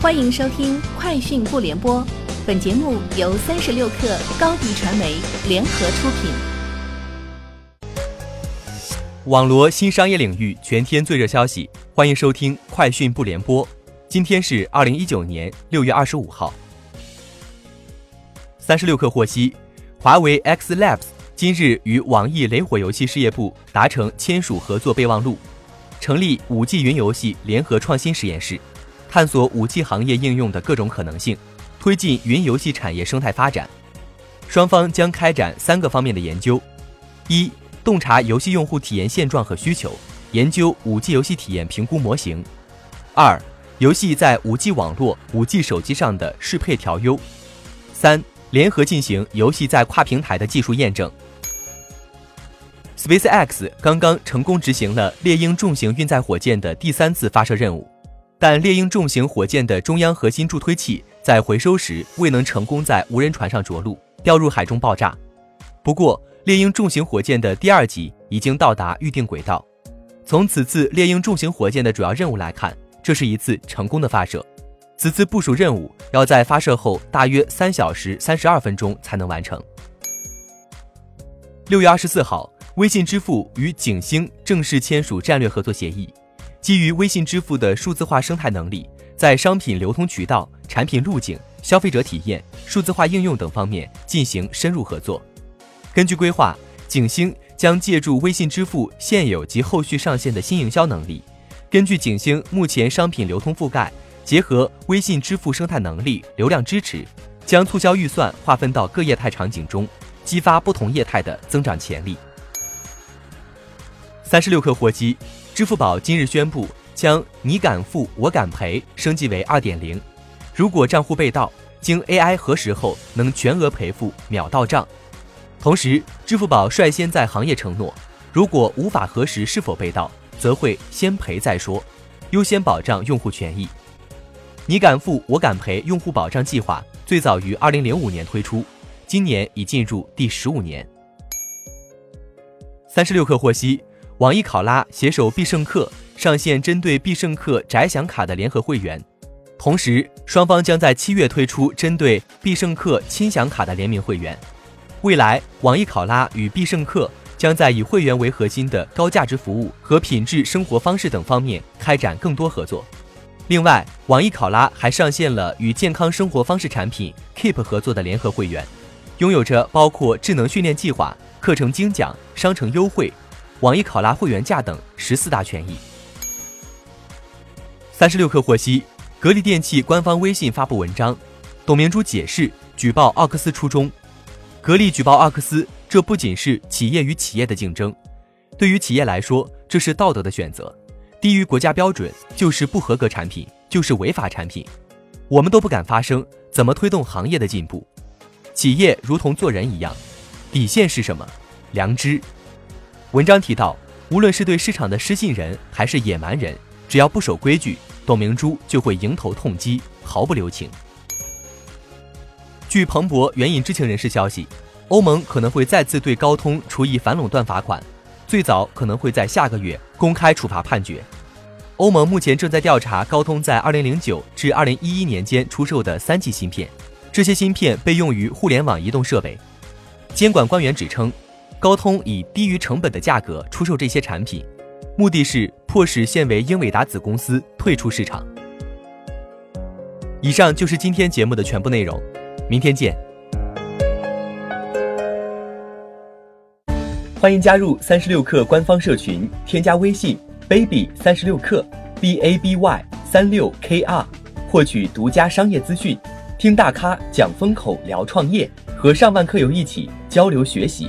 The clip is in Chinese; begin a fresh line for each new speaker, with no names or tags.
欢迎收听《快讯不联播》，本节目由三十六克高低传媒联合出品。
网罗新商业领域全天最热消息，欢迎收听《快讯不联播》。今天是二零一九年六月二十五号。三十六氪获悉，华为 X Labs 今日与网易雷火游戏事业部达成签署合作备忘录，成立五 G 云游戏联合创新实验室。探索五 G 行业应用的各种可能性，推进云游戏产业生态发展。双方将开展三个方面的研究：一、洞察游戏用户体验现状和需求，研究五 G 游戏体验评估模型；二、游戏在五 G 网络、五 G 手机上的适配调优；三、联合进行游戏在跨平台的技术验证。SpaceX 刚刚成功执行了猎鹰重型运载火箭的第三次发射任务。但猎鹰重型火箭的中央核心助推器在回收时未能成功在无人船上着陆，掉入海中爆炸。不过，猎鹰重型火箭的第二级已经到达预定轨道。从此次猎鹰重型火箭的主要任务来看，这是一次成功的发射。此次部署任务要在发射后大约三小时三十二分钟才能完成。六月二十四号，微信支付与景星正式签署战略合作协议。基于微信支付的数字化生态能力，在商品流通渠道、产品路径、消费者体验、数字化应用等方面进行深入合作。根据规划，景星将借助微信支付现有及后续上线的新营销能力，根据景星目前商品流通覆盖，结合微信支付生态能力、流量支持，将促销预算划分到各业态场景中，激发不同业态的增长潜力。三十六氪获悉。支付宝今日宣布，将“你敢付，我敢赔”升级为二点零。如果账户被盗，经 AI 核实后能全额赔付，秒到账。同时，支付宝率先在行业承诺，如果无法核实是否被盗，则会先赔再说，优先保障用户权益。“你敢付，我敢赔”用户保障计划最早于二零零五年推出，今年已进入第十五年。三十六氪获悉。网易考拉携手必胜客上线针对必胜客宅享卡的联合会员，同时双方将在七月推出针对必胜客亲享卡的联名会员。未来，网易考拉与必胜客将在以会员为核心的高价值服务和品质生活方式等方面开展更多合作。另外，网易考拉还上线了与健康生活方式产品 Keep 合作的联合会员，拥有着包括智能训练计划、课程精讲、商城优惠。网易考拉会员价等十四大权益。三十六氪获悉，格力电器官方微信发布文章，董明珠解释举报奥克斯初衷。格力举报奥克斯，这不仅是企业与企业的竞争，对于企业来说，这是道德的选择。低于国家标准就是不合格产品，就是违法产品，我们都不敢发声，怎么推动行业的进步？企业如同做人一样，底线是什么？良知。文章提到，无论是对市场的失信人，还是野蛮人，只要不守规矩，董明珠就会迎头痛击，毫不留情。据彭博援引知情人士消息，欧盟可能会再次对高通处以反垄断罚款，最早可能会在下个月公开处罚判决。欧盟目前正在调查高通在2009至2011年间出售的三 G 芯片，这些芯片被用于互联网移动设备。监管官员指称。高通以低于成本的价格出售这些产品，目的是迫使现为英伟达子公司退出市场。以上就是今天节目的全部内容，明天见。欢迎加入三十六氪官方社群，添加微信 baby 三十六氪 b a b y 三六 k r，获取独家商业资讯，听大咖讲风口，聊创业，和上万客友一起交流学习。